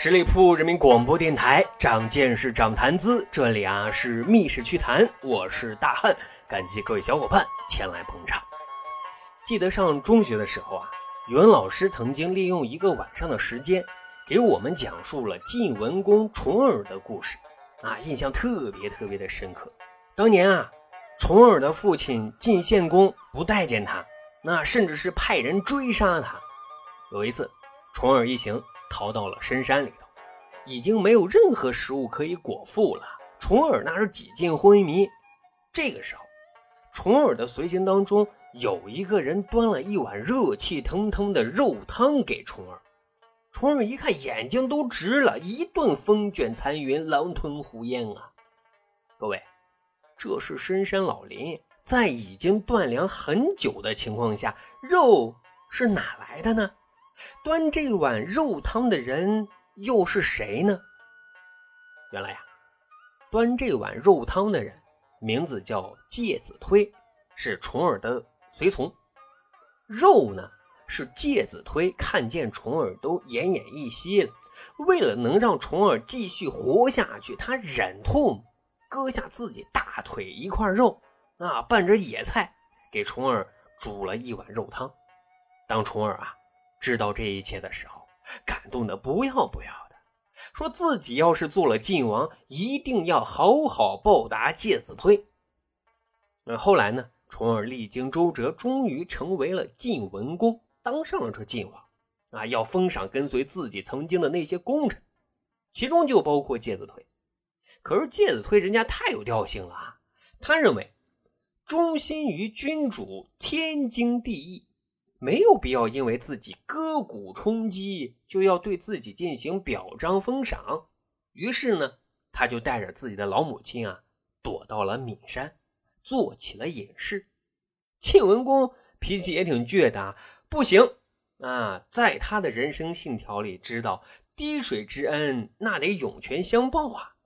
十里铺人民广播电台，长见识，长谈资。这里啊是密室趣谈，我是大汉，感谢各位小伙伴前来捧场。记得上中学的时候啊，语文老师曾经利用一个晚上的时间，给我们讲述了晋文公重耳的故事，啊，印象特别特别的深刻。当年啊，重耳的父亲晋献公不待见他，那甚至是派人追杀他。有一次，重耳一行。逃到了深山里头，已经没有任何食物可以果腹了。重耳那是几近昏迷。这个时候，重耳的随行当中有一个人端了一碗热气腾腾的肉汤给重耳。重耳一看，眼睛都直了，一顿风卷残云，狼吞虎咽啊！各位，这是深山老林，在已经断粮很久的情况下，肉是哪来的呢？端这碗肉汤的人又是谁呢？原来呀，端这碗肉汤的人名字叫介子推，是重耳的随从。肉呢，是介子推看见重耳都奄奄一息了，为了能让重耳继续活下去，他忍痛割下自己大腿一块肉啊，拌着野菜给重耳煮了一碗肉汤。当重耳啊。知道这一切的时候，感动的不要不要的，说自己要是做了晋王，一定要好好报答介子推。那后来呢？重耳历经周折，终于成为了晋文公，当上了这晋王。啊，要封赏跟随自己曾经的那些功臣，其中就包括介子推。可是介子推人家太有调性了啊，他认为忠心于君主天经地义。没有必要因为自己割骨充饥就要对自己进行表彰封赏，于是呢，他就带着自己的老母亲啊，躲到了岷山，做起了隐士。晋文公脾气也挺倔的，不行啊，在他的人生信条里，知道滴水之恩那得涌泉相报啊，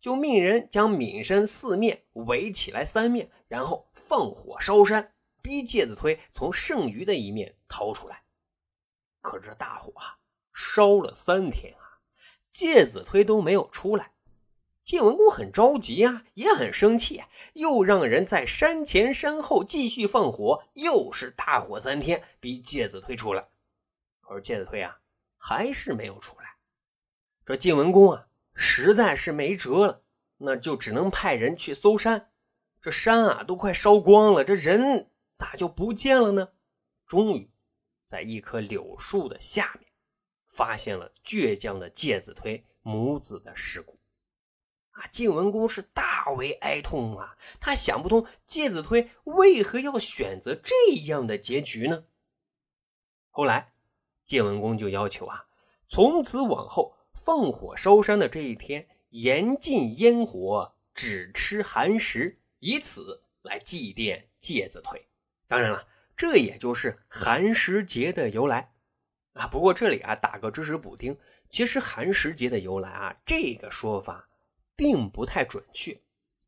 就命人将岷山四面围起来三面，然后放火烧山。逼介子推从剩余的一面逃出来，可这大火啊，烧了三天啊，介子推都没有出来。晋文公很着急啊，也很生气，又让人在山前山后继续放火，又是大火三天，逼介子推出来。可是介子推啊，还是没有出来。这晋文公啊，实在是没辙了，那就只能派人去搜山。这山啊，都快烧光了，这人。咋就不见了呢？终于，在一棵柳树的下面，发现了倔强的介子推母子的尸骨。啊，晋文公是大为哀痛啊！他想不通介子推为何要选择这样的结局呢？后来，晋文公就要求啊，从此往后，放火烧山的这一天，严禁烟火，只吃寒食，以此来祭奠介子推。当然了，这也就是寒食节的由来啊。不过这里啊打个知识补丁，其实寒食节的由来啊这个说法并不太准确，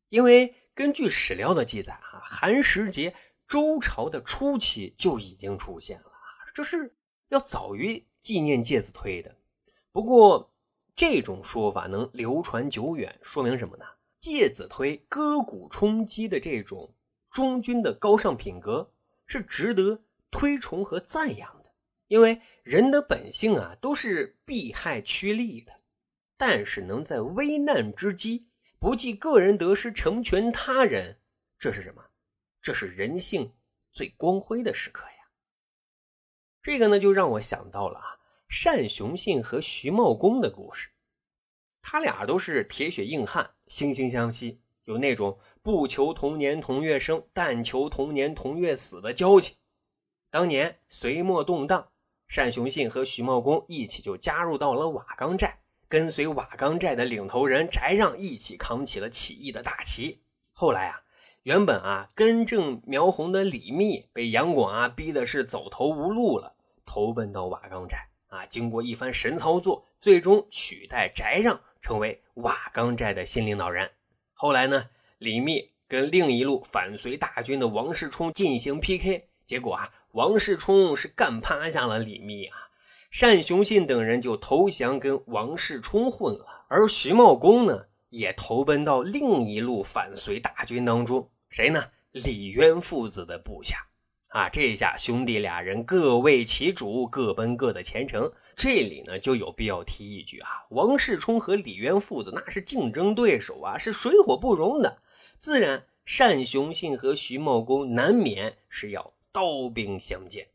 因为根据史料的记载啊，寒食节周朝的初期就已经出现了这是要早于纪念介子推的。不过这种说法能流传久远，说明什么呢？介子推割骨充饥的这种忠君的高尚品格。是值得推崇和赞扬的，因为人的本性啊都是避害趋利的，但是能在危难之机不计个人得失成全他人，这是什么？这是人性最光辉的时刻呀！这个呢，就让我想到了啊，单雄信和徐茂公的故事，他俩都是铁血硬汉，惺惺相惜。有那种不求同年同月生，但求同年同月死的交情。当年隋末动荡，单雄信和徐茂公一起就加入到了瓦岗寨，跟随瓦岗寨的领头人翟让一起扛起了起义的大旗。后来啊，原本啊根正苗红的李密被杨广啊逼的是走投无路了，投奔到瓦岗寨啊，经过一番神操作，最终取代翟让成为瓦岗寨的新领导人。后来呢，李密跟另一路反隋大军的王世充进行 PK，结果啊，王世充是干趴下了李密啊。单雄信等人就投降跟王世充混了，而徐茂公呢，也投奔到另一路反隋大军当中。谁呢？李渊父子的部下。啊，这一下兄弟俩人各为其主，各奔各的前程。这里呢，就有必要提一句啊，王世充和李渊父子那是竞争对手啊，是水火不容的。自然，单雄信和徐茂公难免是要刀兵相见。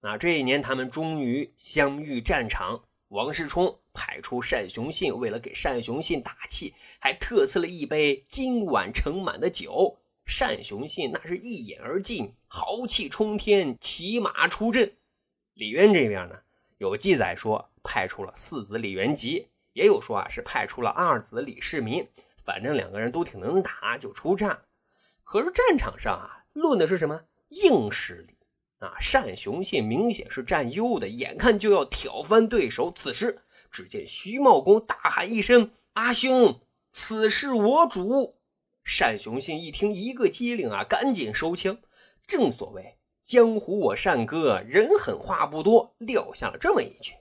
啊，这一年他们终于相遇战场。王世充派出单雄信，为了给单雄信打气，还特赐了一杯金碗盛满的酒。单雄信那是一饮而尽，豪气冲天，骑马出阵。李渊这边呢，有记载说派出了四子李元吉，也有说啊是派出了二子李世民。反正两个人都挺能打，就出战。可是战场上啊，论的是什么硬实力啊？单雄信明显是占优的，眼看就要挑翻对手。此时，只见徐茂公大喊一声：“阿兄，此事我主。”单雄信一听，一个机灵啊，赶紧收枪。正所谓江湖我单哥，人狠话不多，撂下了这么一句：“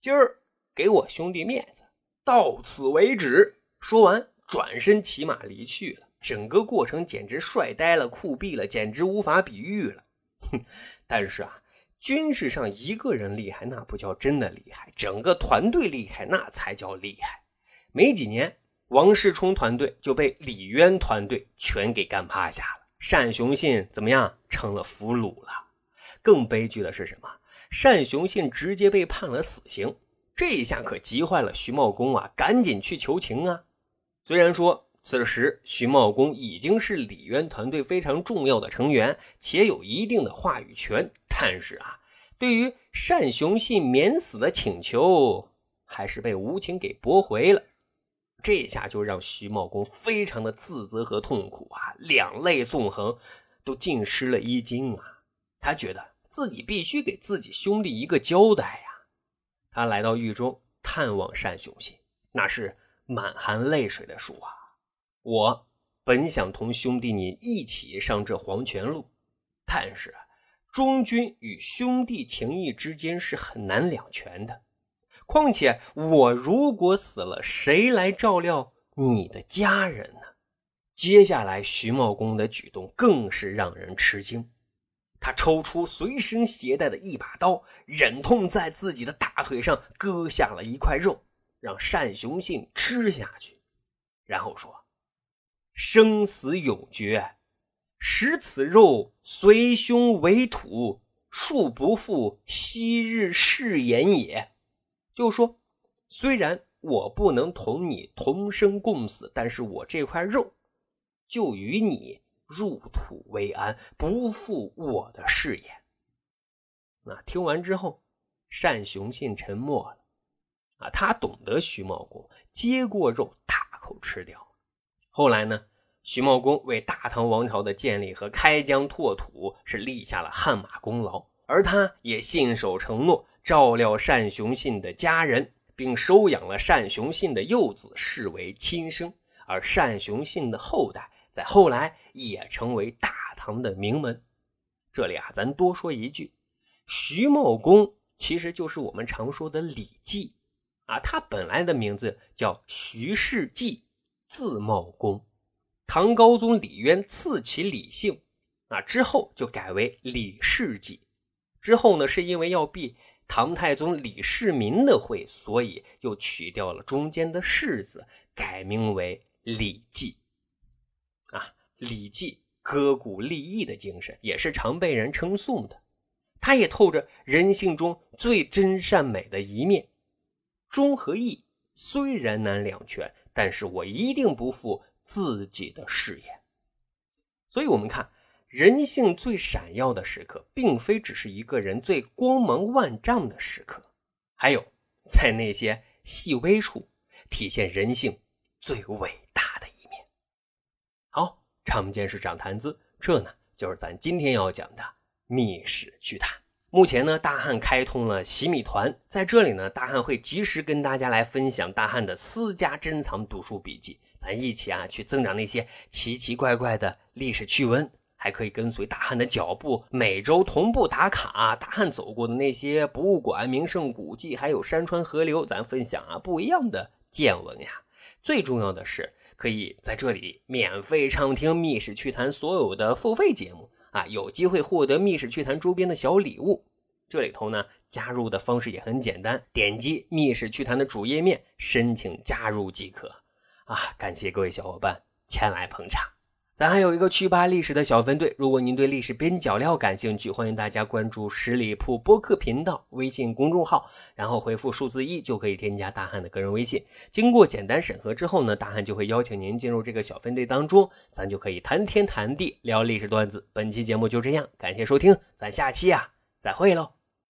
今儿给我兄弟面子，到此为止。”说完，转身骑马离去了。整个过程简直帅呆了、酷毙了，简直无法比喻了。哼！但是啊，军事上一个人厉害，那不叫真的厉害；整个团队厉害，那才叫厉害。没几年。王世充团队就被李渊团队全给干趴下了，单雄信怎么样成了俘虏了？更悲剧的是什么？单雄信直接被判了死刑，这一下可急坏了徐茂公啊，赶紧去求情啊！虽然说此时徐茂公已经是李渊团队非常重要的成员，且有一定的话语权，但是啊，对于单雄信免死的请求，还是被无情给驳回了。这下就让徐茂公非常的自责和痛苦啊，两泪纵横，都浸湿了衣襟啊。他觉得自己必须给自己兄弟一个交代呀。他来到狱中探望单雄信，那是满含泪水的说：“啊，我本想同兄弟你一起上这黄泉路，但是忠君与兄弟情谊之间是很难两全的。”况且我如果死了，谁来照料你的家人呢？接下来徐茂公的举动更是让人吃惊，他抽出随身携带的一把刀，忍痛在自己的大腿上割下了一块肉，让单雄信吃下去，然后说：“生死永绝，食此肉，随兄为土，恕不负昔日誓言也。”就说，虽然我不能同你同生共死，但是我这块肉就与你入土为安，不负我的誓言。啊，听完之后，单雄信沉默了。啊，他懂得徐茂公，接过肉大口吃掉。后来呢，徐茂公为大唐王朝的建立和开疆拓土是立下了汗马功劳，而他也信守承诺。照料单雄信的家人，并收养了单雄信的幼子，视为亲生。而单雄信的后代，在后来也成为大唐的名门。这里啊，咱多说一句，徐茂公其实就是我们常说的李绩啊，他本来的名字叫徐世绩，字茂公。唐高宗李渊赐其李姓，啊之后就改为李世绩。之后呢，是因为要避。唐太宗李世民的讳，所以又取掉了中间的“世”字，改名为李记。啊，李记割骨立义的精神也是常被人称颂的。他也透着人性中最真善美的一面。忠和义虽然难两全，但是我一定不负自己的誓言。所以，我们看。人性最闪耀的时刻，并非只是一个人最光芒万丈的时刻，还有在那些细微处体现人性最伟大的一面。好，长见识，长谈资，这呢就是咱今天要讲的密史趣谈。目前呢，大汉开通了洗米团，在这里呢，大汉会及时跟大家来分享大汉的私家珍藏读书笔记，咱一起啊去增长那些奇奇怪怪的历史趣闻。还可以跟随大汉的脚步，每周同步打卡大汉走过的那些博物馆、名胜古迹，还有山川河流，咱分享啊不一样的见闻呀。最重要的是，可以在这里免费畅听《密室趣谈》所有的付费节目啊，有机会获得《密室趣谈》周边的小礼物。这里头呢，加入的方式也很简单，点击《密室趣谈》的主页面申请加入即可。啊，感谢各位小伙伴前来捧场。咱还有一个趣吧历史的小分队，如果您对历史边角料感兴趣，欢迎大家关注十里铺播客频道微信公众号，然后回复数字一就可以添加大汉的个人微信。经过简单审核之后呢，大汉就会邀请您进入这个小分队当中，咱就可以谈天谈地聊历史段子。本期节目就这样，感谢收听，咱下期啊再会喽。